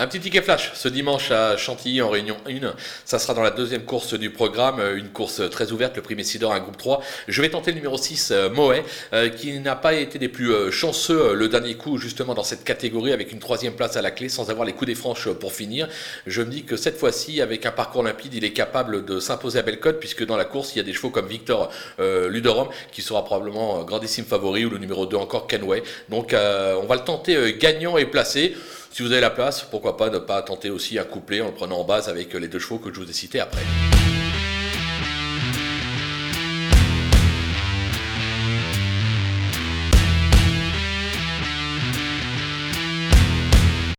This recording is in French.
Un petit ticket flash ce dimanche à Chantilly en réunion 1. Ça sera dans la deuxième course du programme, une course très ouverte, le prix Messidor, un groupe 3. Je vais tenter le numéro 6, euh, Moët, euh, qui n'a pas été des plus euh, chanceux le dernier coup justement dans cette catégorie avec une troisième place à la clé sans avoir les coups des franches pour finir. Je me dis que cette fois-ci, avec un parcours limpide, il est capable de s'imposer à Bellecote puisque dans la course, il y a des chevaux comme Victor Luderom qui sera probablement grandissime favori ou le numéro 2 encore Kenway. Donc on va le tenter gagnant et placé. Si vous avez la place, pourquoi pas ne pas tenter aussi un couplet en le prenant en base avec les deux chevaux que je vous ai cités après.